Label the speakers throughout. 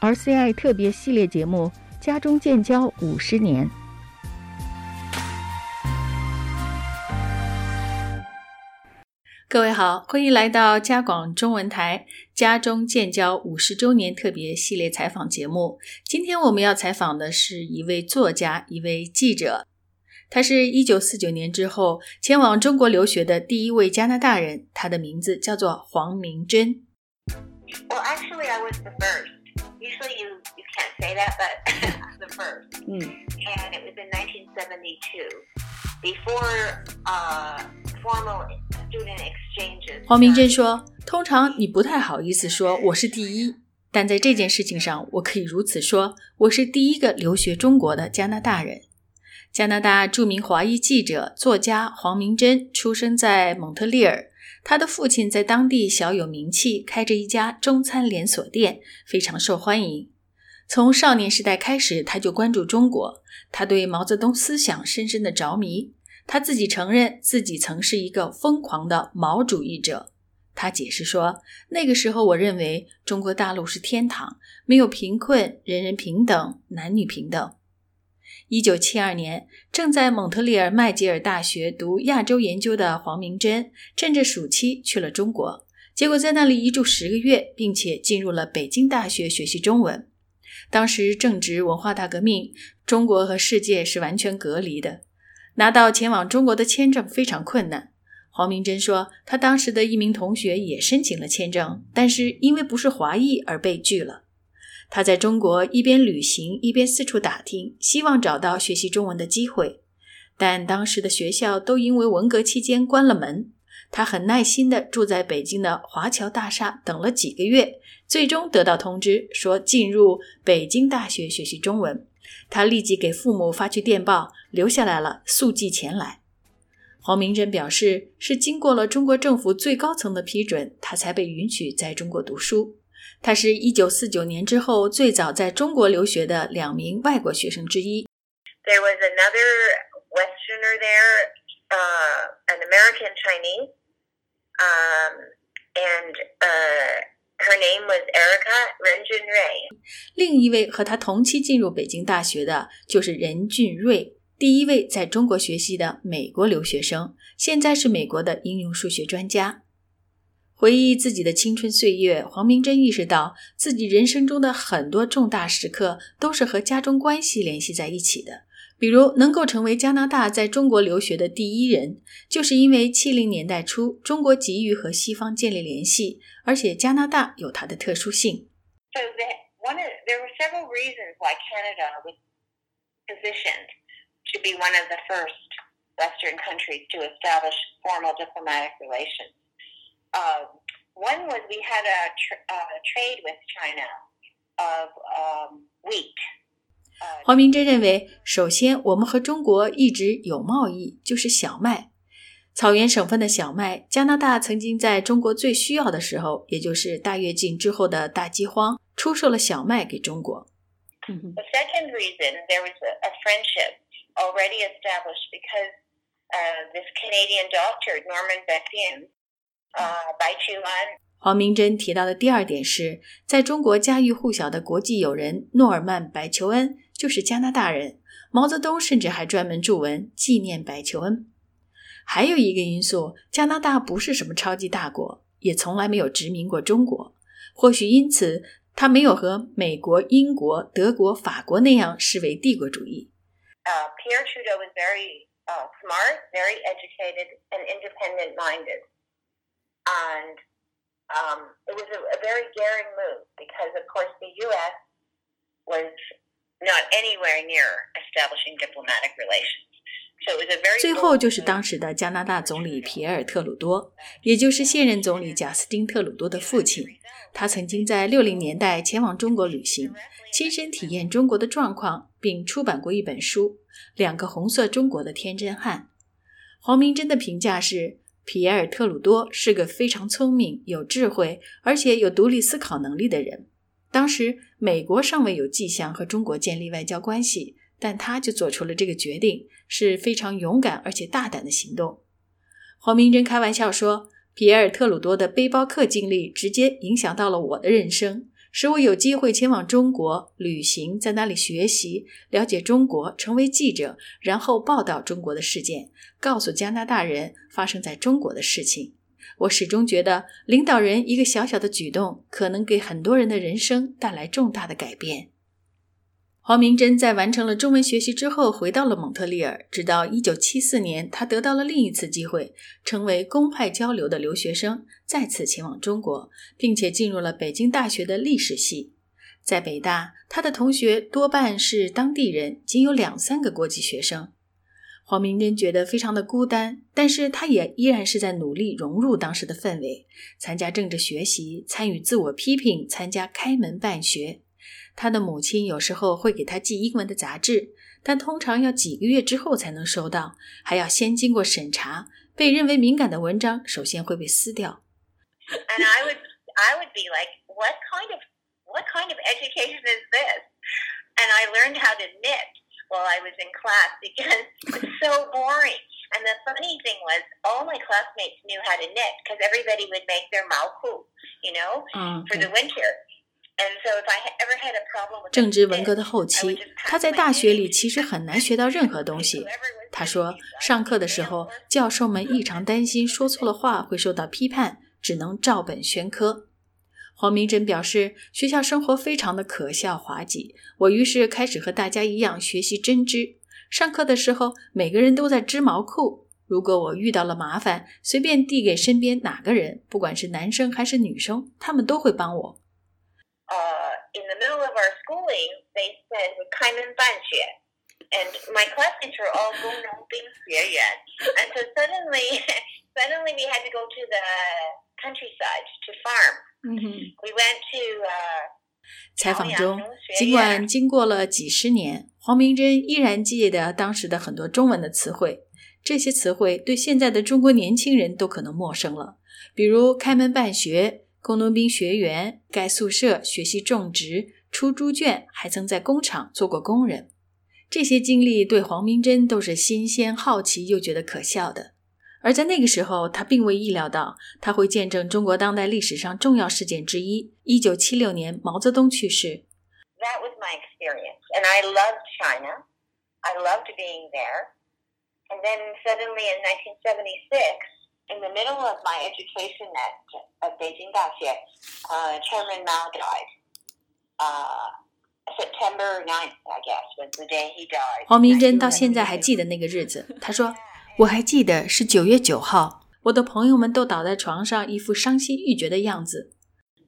Speaker 1: RCI 特别系列节目《家中建交五十年》。各位好，欢迎来到加广中文台《家中建交五十周年特别系列采访节目》。今天我们要采访的是一位作家，一位记者。他是一九四九年之后前往中国留学的第一位加拿大人，他的名字叫做黄明珍。
Speaker 2: Well, actually, I was the first. Usually, you you can't say that, but I'm the first.
Speaker 1: Mm.
Speaker 2: And it was in 1972, before uh, formal student exchanges.
Speaker 1: 黄明珍说：“通常你不太好意思说我是第一，但在这件事情上，我可以如此说：我是第一个留学中国的加拿大人。”加拿大著名华裔记者、作家黄明珍出生在蒙特利尔。他的父亲在当地小有名气，开着一家中餐连锁店，非常受欢迎。从少年时代开始，他就关注中国，他对毛泽东思想深深的着迷。他自己承认自己曾是一个疯狂的毛主义者。他解释说：“那个时候，我认为中国大陆是天堂，没有贫困，人人平等，男女平等。”一九七二年，正在蒙特利尔麦吉尔大学读亚洲研究的黄明珍，趁着暑期去了中国，结果在那里一住十个月，并且进入了北京大学学习中文。当时正值文化大革命，中国和世界是完全隔离的，拿到前往中国的签证非常困难。黄明珍说，他当时的一名同学也申请了签证，但是因为不是华裔而被拒了。他在中国一边旅行一边四处打听，希望找到学习中文的机会，但当时的学校都因为文革期间关了门。他很耐心地住在北京的华侨大厦等了几个月，最终得到通知说进入北京大学学习中文。他立即给父母发去电报，留下来了，速寄前来。黄明珍表示，是经过了中国政府最高层的批准，他才被允许在中国读书。他是一九四九年之后最早在中国留学的两名外国学生之一。
Speaker 2: There was another Westerner there, uh, an American Chinese, um, and uh, her name was Erica Renjun Ray.
Speaker 1: 另一位和他同期进入北京大学的就是任俊瑞，第一位在中国学习的美国留学生，现在是美国的应用数学专家。回忆自己的青春岁月，黄明珍意识到自己人生中的很多重大时刻都是和家中关系联系在一起的。比如，能够成为加拿大在中国留学的第一人，就是因为七零年代初中国急于和西方建立联系，而且加拿大有它的特殊性。
Speaker 2: So that one of, there were several reasons why Canada was positioned to be one of the first Western countries to establish formal diplomatic relations. Uh, one was we had a tr- uh, trade with China of um, wheat. Uh,
Speaker 1: 黄明珍认为，首先我们和中国一直有贸易，就是小麦。草原省份的小麦，加拿大曾经在中国最需要的时候，也就是大跃进之后的大饥荒，出售了小麦给中国。
Speaker 2: second reason there was a, a friendship already established because uh, this Canadian doctor Norman Bethune, uh, Bai Chu An,
Speaker 1: 黄明珍提到的第二点是，在中国家喻户晓的国际友人诺尔曼·白求恩就是加拿大人，毛泽东甚至还专门著文纪念白求恩。还有一个因素，加拿大不是什么超级大国，也从来没有殖民过中国，或许因此，他没有和美国、英国、德国、法国那样视为帝国主义。
Speaker 2: uh, Pierre Trudeau was very uh, smart, very educated, and independent minded. And um, it was a, a very daring move because, of course, the U.S. was not anywhere near establishing diplomatic relations. So it was a very
Speaker 1: 最后就是当时的加拿大总理皮埃尔·特鲁多，也就是现任总理贾斯汀·特鲁多的父亲。他曾经在六零年代前往中国旅行，亲身体验中国的状况，并出版过一本书《两个红色中国的天真汉》。黄明珍的评价是，皮埃尔·特鲁多是个非常聪明、有智慧，而且有独立思考能力的人。当时美国尚未有迹象和中国建立外交关系，但他就做出了这个决定，是非常勇敢而且大胆的行动。黄明珍开玩笑说：“皮埃尔·特鲁多的背包客经历直接影响到了我的人生，使我有机会前往中国旅行，在那里学习、了解中国，成为记者，然后报道中国的事件，告诉加拿大人发生在中国的事情。我始终觉得，领导人一个小小的举动，可能给很多人的人生带来重大的改变。黄明珍在完成了中文学习之后，回到了蒙特利尔。直到1974年，他得到了另一次机会，成为公派交流的留学生，再次前往中国，并且进入了北京大学的历史系。在北大，他的同学多半是当地人，仅有两三个国际学生。黄明珍觉得非常的孤单，但是他也依然是在努力融入当时的氛围，参加政治学习，参与自我批评，参加开门办学。他的母亲有时候会给他寄英文的杂志，但通常要几个月之后才能收到，还要先经过审查。被认为敏感的文章首先会被撕掉。
Speaker 2: And I would, I would be like, what kind of, what kind of education is this? And I learned how to knit while I was in class because it's so boring. And the funny thing was, all my classmates knew how to knit because everybody would make their maoku, you know, for the winter.
Speaker 1: 政治文革的后期，他在大学里其实很难学到任何东西。他说，上课的时候，教授们异常担心说错了话会受到批判，只能照本宣科。黄明珍表示，学校生活非常的可笑滑稽。我于是开始和大家一样学习针织。上课的时候，每个人都在织毛裤。如果我遇到了麻烦，随便递给身边哪个人，不管是男生还是女生，他们都会帮我。
Speaker 2: uh, in the middle of our schooling, they said 开门办学. And my classmates were all 工农兵学员. And so suddenly, suddenly we had to go to the countryside to farm.
Speaker 1: Mm-hmm.
Speaker 2: We went to uh,
Speaker 1: 采访中，尽管经过了几十年，黄明珍依然记得当时的很多中文的词汇。这些词汇对现在的中国年轻人都可能陌生了，比如开门办学。 ”工农兵学员盖宿舍、学习种植、出猪圈，还曾在工厂做过工人。这些经历对黄明珍都是新鲜、好奇又觉得可笑的。而在那个时候，他并未意料到他会见证中国当代历史上重要事件之一——一九七六年毛泽东去世。
Speaker 2: That was my experience, and I loved China. I loved being there. And then suddenly in 1976. in the middle of my education at, at Beijing Daxie, uh, Chairman Mao died. Uh, September 9th, I guess, was the day he died.
Speaker 1: 黄明珍到现在还记得那个日子。他说：“我还记得是九月九号，我的朋友们都倒在床上，一副伤心欲绝的样子。”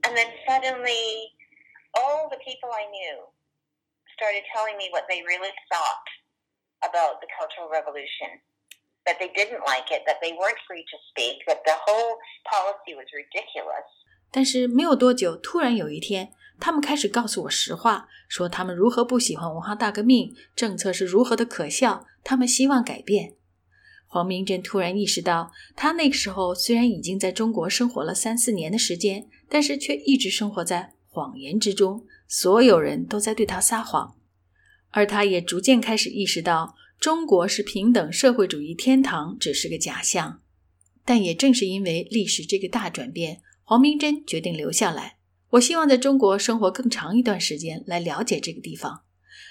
Speaker 2: And then suddenly, all the people I knew started telling me what they really thought about the Cultural Revolution That they didn't like it, that they weren't free to speak, that the whole policy was ridiculous.
Speaker 1: 但是没有多久，突然有一天，他们开始告诉我实话，说他们如何不喜欢文化大革命，政策是如何的可笑，他们希望改变。黄明珍突然意识到，他那个时候虽然已经在中国生活了三四年的时间，但是却一直生活在谎言之中，所有人都在对他撒谎，而他也逐渐开始意识到。中国是平等社会主义天堂，只是个假象。但也正是因为历史这个大转变，黄明珍决定留下来。我希望在中国生活更长一段时间，来了解这个地方。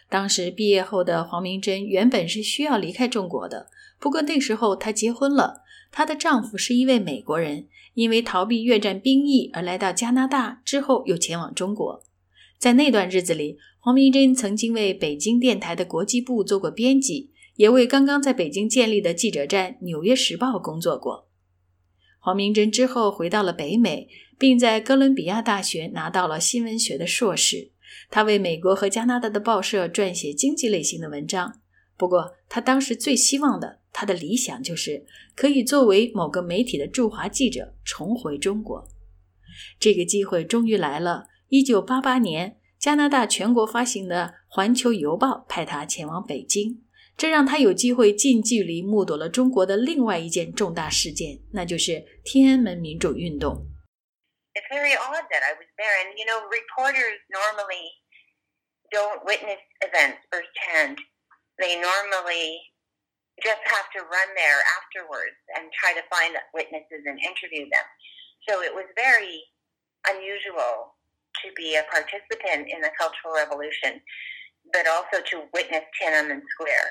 Speaker 1: 当时毕业后的黄明珍原本是需要离开中国的，不过那时候她结婚了，她的丈夫是一位美国人，因为逃避越战兵役而来到加拿大，之后又前往中国。在那段日子里，黄明珍曾经为北京电台的国际部做过编辑。也为刚刚在北京建立的记者站《纽约时报》工作过。黄明珍之后回到了北美，并在哥伦比亚大学拿到了新闻学的硕士。他为美国和加拿大的报社撰写经济类型的文章。不过，他当时最希望的，他的理想就是可以作为某个媒体的驻华记者重回中国。这个机会终于来了。一九八八年，加拿大全国发行的《环球邮报》派他前往北京。这让他有机会近距离目睹了中国的另外一件重大事件，那就是天安门民主运动。
Speaker 2: It's very odd that I was there, and you know, reporters normally don't witness events firsthand. They normally just have to run there afterwards and try to find witnesses and interview them. So it was very unusual to be a participant in the Cultural Revolution, but also to witness Tiananmen Square.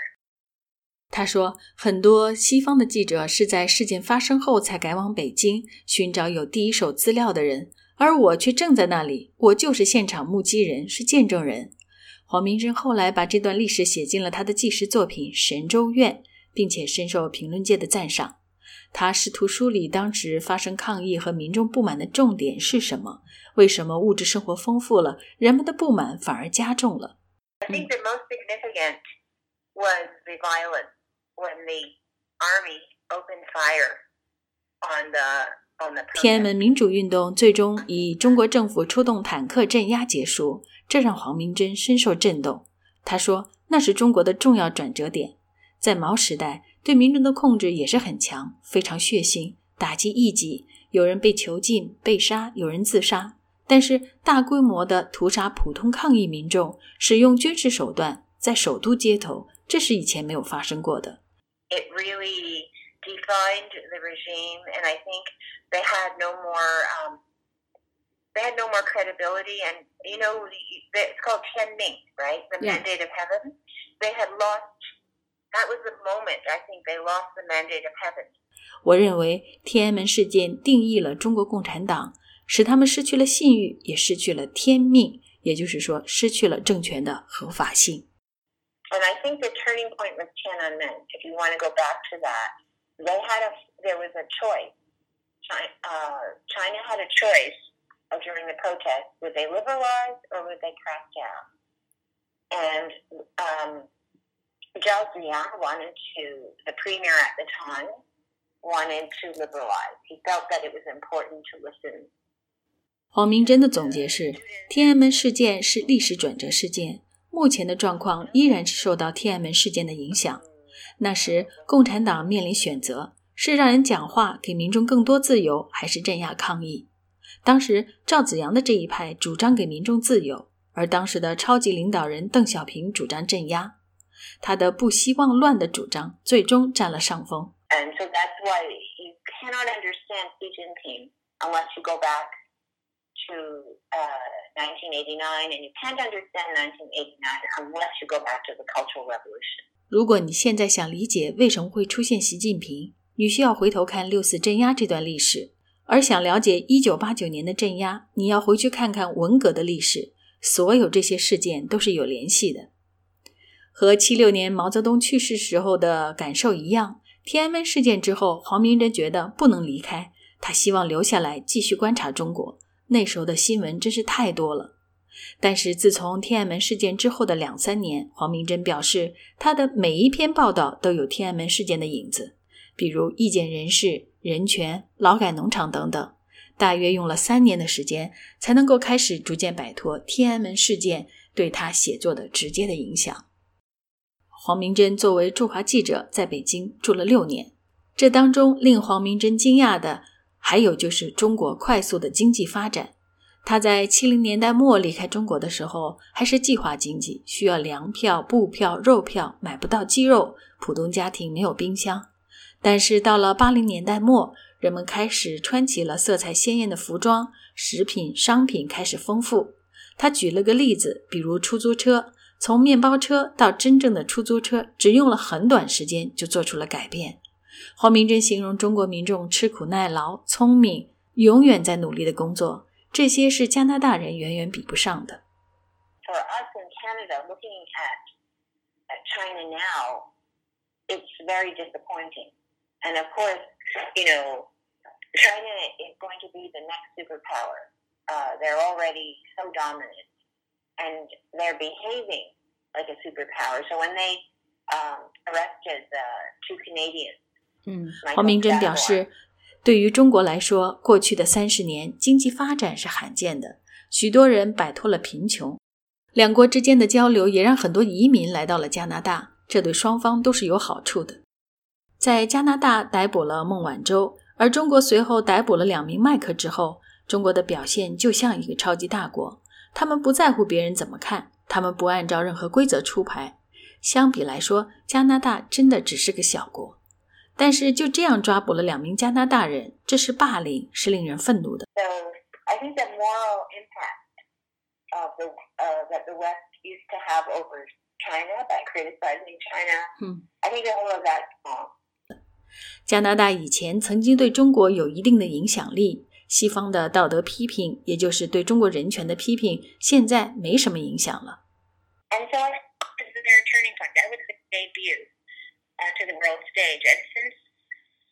Speaker 1: 他说，很多西方的记者是在事件发生后才赶往北京寻找有第一手资料的人，而我却正在那里，我就是现场目击人，是见证人。黄明珍后来把这段历史写进了他的纪实作品《神州院》，并且深受评论界的赞赏。他试图梳理当时发生抗议和民众不满的重点是什么？为什么物质生活丰富了，人们的不满反而加重了
Speaker 2: ？I think the most significant was the violence when the army opened fire on the on the.
Speaker 1: 天安门民主运动最终以中国政府出动坦克镇压结束。这让黄明珍深受震动。他说：“那是中国的重要转折点。在毛时代，对民众的控制也是很强，非常血腥，打击异己，有人被囚禁、被杀，有人自杀。但是，大规模的屠杀普通抗议民众，使用军事手段，在首都街头，这是以前没有发生过的。”
Speaker 2: It really defined the regime, and I think they had no more um. they had no more credibility. And, you know, it's called Tian Ming, right? The yeah. mandate of heaven. They had lost, that was the moment, I think, they lost the mandate of heaven.
Speaker 1: 我认为天安门事件定义了中国共产党，使他们失去了信誉，也失去了天命，也就是说，失去了政权的合法性。
Speaker 2: And I think the turning point was Tiananmen. If you want to go back to that, they had a there was a choice. China, uh, China had a choice during the protest would they liberalize or would they crack down? And um, Zhao Ziyan wanted to, the premier at the time, wanted to liberalize. He felt that it was important to listen.
Speaker 1: 黄明真的总结是：天安门事件是历史转折事件， 目前的状况依然是受到天安门事件的影响。那时，共产党面临选择：是让人讲话，给民众更多自由，还是镇压抗议？当时赵子阳的这一派主张给民众自由，而当时的超级领导人邓小平主张镇压。他的不希望乱的主张最终占了上风。
Speaker 2: And so that's why you cannot understand Xi Jinping unless you go back to uh, 1989, and you can't understand 1989 unless you go back to the Cultural Revolution.
Speaker 1: 如果你现在想理解为什么会出现习近平，你需要回头看六四镇压这段历史。而想了解一九八九年的镇压，你要回去看看文革的历史。所有这些事件都是有联系的，和七六年毛泽东去世时候的感受一样。天安门事件之后，黄明真觉得不能离开，他希望留下来继续观察中国。那时候的新闻真是太多了。但是自从天安门事件之后的两三年，黄明真表示，他的每一篇报道都有天安门事件的影子，比如意见人士。人权、劳改农场等等，大约用了三年的时间，才能够开始逐渐摆脱天安门事件对他写作的直接的影响。黄明真作为驻华记者在北京住了六年，这当中令黄明真惊讶的还有就是中国快速的经济发展。他在七零年代末离开中国的时候，还是计划经济，需要粮票、布票、肉票，买不到鸡肉，普通家庭没有冰箱。但是到了八零年代末，人们开始穿起了色彩鲜艳的服装，食品商品开始丰富。他举了个例子，比如出租车，从面包车到真正的出租车，只用了很短时间就做出了改变。黄明真形容中国民众吃苦耐劳、聪明，永远在努力的工作，这些是加拿大人远远比不上的。
Speaker 2: For us in Canada, looking at China now, it's very disappointing. And of course, you know, China is going to be the next superpower. Uh, they're already so dominant, and they're behaving like a superpower. So when they um, arrested the two Canadians,
Speaker 1: 嗯，黄明真表示，对于中国来说，过去的三十年经济发展是罕见的，许多人摆脱了贫穷，两国之间的交流也让很多移民来到了加拿大，这对双方都是有好处的。在加拿大逮捕了孟晚舟，而中国随后逮捕了两名麦克之后，中国的表现就像一个超级大国。他们不在乎别人怎么看，他们不按照任何规则出牌。相比来说，加拿大真的只是个小国。但是就这样抓捕了两名加拿大人，这是霸凌，是令人愤怒的。
Speaker 2: So I think the moral impact of the uh, that the West used to have over China by criticizing China.
Speaker 1: 嗯
Speaker 2: ，I think all of that's wrong.
Speaker 1: 加拿大以前曾经对中国有一定的影响力，西方的道德批评，也就是对中国人权的批评，现在没什么影响了。
Speaker 2: And so think this is their turning point. That was the debut uh, to the world stage. And since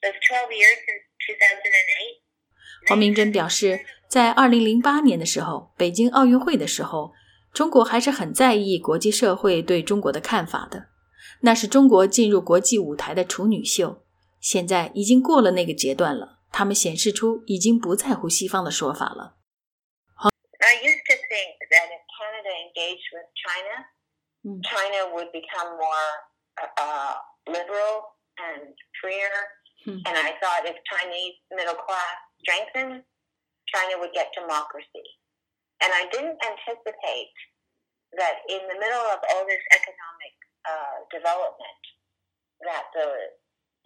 Speaker 2: those 12 years, since 2008,
Speaker 1: 黄明珍表示，在2008年的时候，北京奥运会的时候，中国还是很在意国际社会对中国的看法的。那是中国进入国际舞台的处女秀，现在已经过了那个阶段了。他们显示出已经不在乎西方的说法了。
Speaker 2: I used to think that if Canada engaged with China,
Speaker 1: Mm.
Speaker 2: China would become more uh, liberal and freer.
Speaker 1: Hmm.
Speaker 2: And I thought if Chinese middle class strengthened, China would get democracy. And I didn't anticipate that in the middle of all this economic uh, development, that the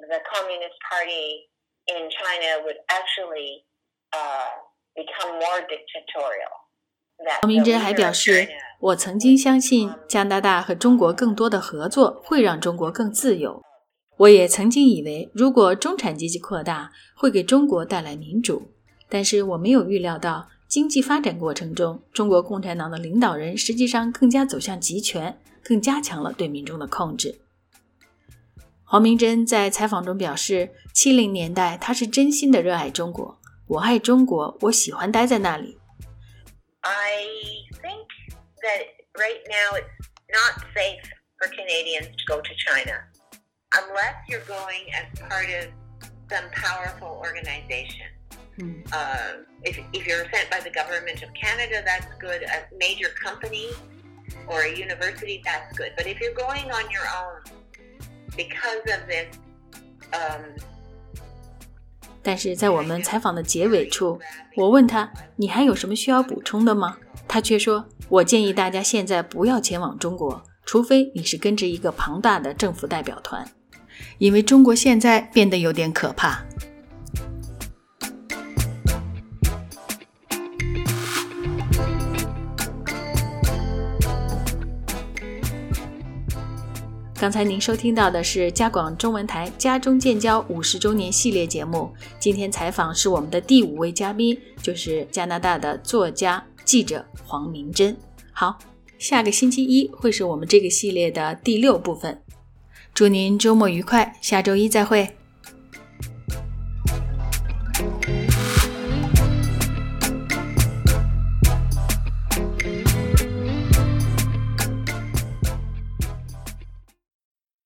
Speaker 2: the Communist Party in China would actually uh, become more dictatorial.
Speaker 1: 黄明珍还表示我曾经相信加拿大和中国更多的合作会让中国更自由。我也曾经以为，如果中产阶级扩大，会给中国带来民主。但是我没有预料到，经济发展过程中，中国共产党的领导人实际上更加走向集权，更加强了对民众的控制。黄明珍在采访中表示，七零年代他是真心的热爱中国，我爱中国，我喜欢待在那里。
Speaker 2: I think that right now it's not safe for Canadians to go to China unless you're going as part of some powerful organization.
Speaker 1: 嗯
Speaker 2: Uh, if, if you're sent by the government of Canada, that's good. A major company or a university, that's good. But if you're going on your own because of this, um,
Speaker 1: 但是在我们采访的结尾处，我问他：“你还有什么需要补充的吗？”他却说：“我建议大家现在不要前往中国，除非你是跟着一个庞大的政府代表团，因为中国现在变得有点可怕。”刚才您收听到的是加广中文台家中建交五十周年系列节目。今天采访是我们的第五位嘉宾，就是加拿大的作家、记者黄明珍。好，下个星期一会是我们这个系列的第六部分。祝您周末愉快，下周一再会。